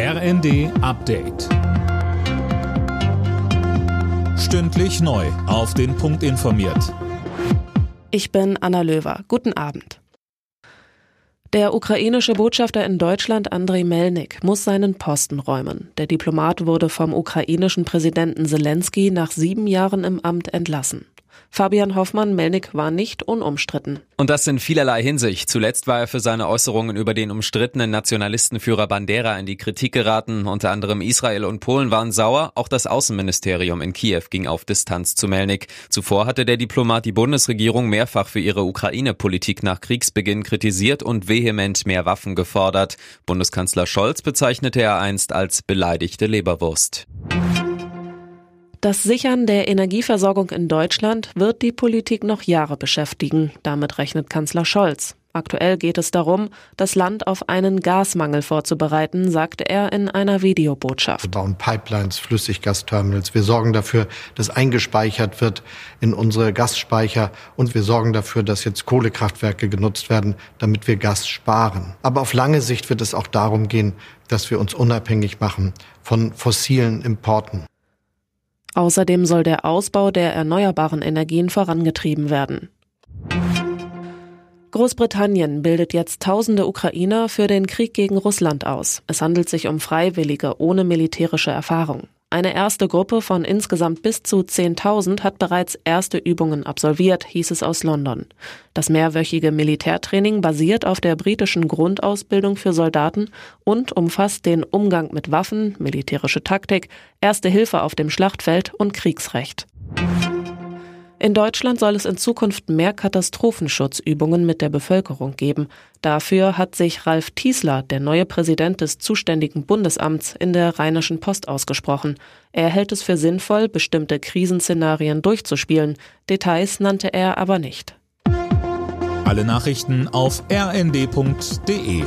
RND Update. Stündlich neu. Auf den Punkt informiert. Ich bin Anna Löwer. Guten Abend. Der ukrainische Botschafter in Deutschland Andrei Melnik muss seinen Posten räumen. Der Diplomat wurde vom ukrainischen Präsidenten Zelensky nach sieben Jahren im Amt entlassen. Fabian Hoffmann, Melnik war nicht unumstritten. Und das in vielerlei Hinsicht. Zuletzt war er für seine Äußerungen über den umstrittenen Nationalistenführer Bandera in die Kritik geraten. Unter anderem Israel und Polen waren sauer. Auch das Außenministerium in Kiew ging auf Distanz zu Melnik. Zuvor hatte der Diplomat die Bundesregierung mehrfach für ihre Ukraine-Politik nach Kriegsbeginn kritisiert und vehement mehr Waffen gefordert. Bundeskanzler Scholz bezeichnete er einst als beleidigte Leberwurst. Das Sichern der Energieversorgung in Deutschland wird die Politik noch Jahre beschäftigen. Damit rechnet Kanzler Scholz. Aktuell geht es darum, das Land auf einen Gasmangel vorzubereiten, sagte er in einer Videobotschaft. Wir bauen Pipelines, Flüssiggasterminals. Wir sorgen dafür, dass eingespeichert wird in unsere Gasspeicher und wir sorgen dafür, dass jetzt Kohlekraftwerke genutzt werden, damit wir Gas sparen. Aber auf lange Sicht wird es auch darum gehen, dass wir uns unabhängig machen von fossilen Importen. Außerdem soll der Ausbau der erneuerbaren Energien vorangetrieben werden. Großbritannien bildet jetzt tausende Ukrainer für den Krieg gegen Russland aus. Es handelt sich um Freiwillige ohne militärische Erfahrung. Eine erste Gruppe von insgesamt bis zu 10.000 hat bereits erste Übungen absolviert, hieß es aus London. Das mehrwöchige Militärtraining basiert auf der britischen Grundausbildung für Soldaten und umfasst den Umgang mit Waffen, militärische Taktik, erste Hilfe auf dem Schlachtfeld und Kriegsrecht. In Deutschland soll es in Zukunft mehr Katastrophenschutzübungen mit der Bevölkerung geben. Dafür hat sich Ralf Tiesler, der neue Präsident des zuständigen Bundesamts, in der Rheinischen Post ausgesprochen. Er hält es für sinnvoll, bestimmte Krisenszenarien durchzuspielen. Details nannte er aber nicht. Alle Nachrichten auf rnd.de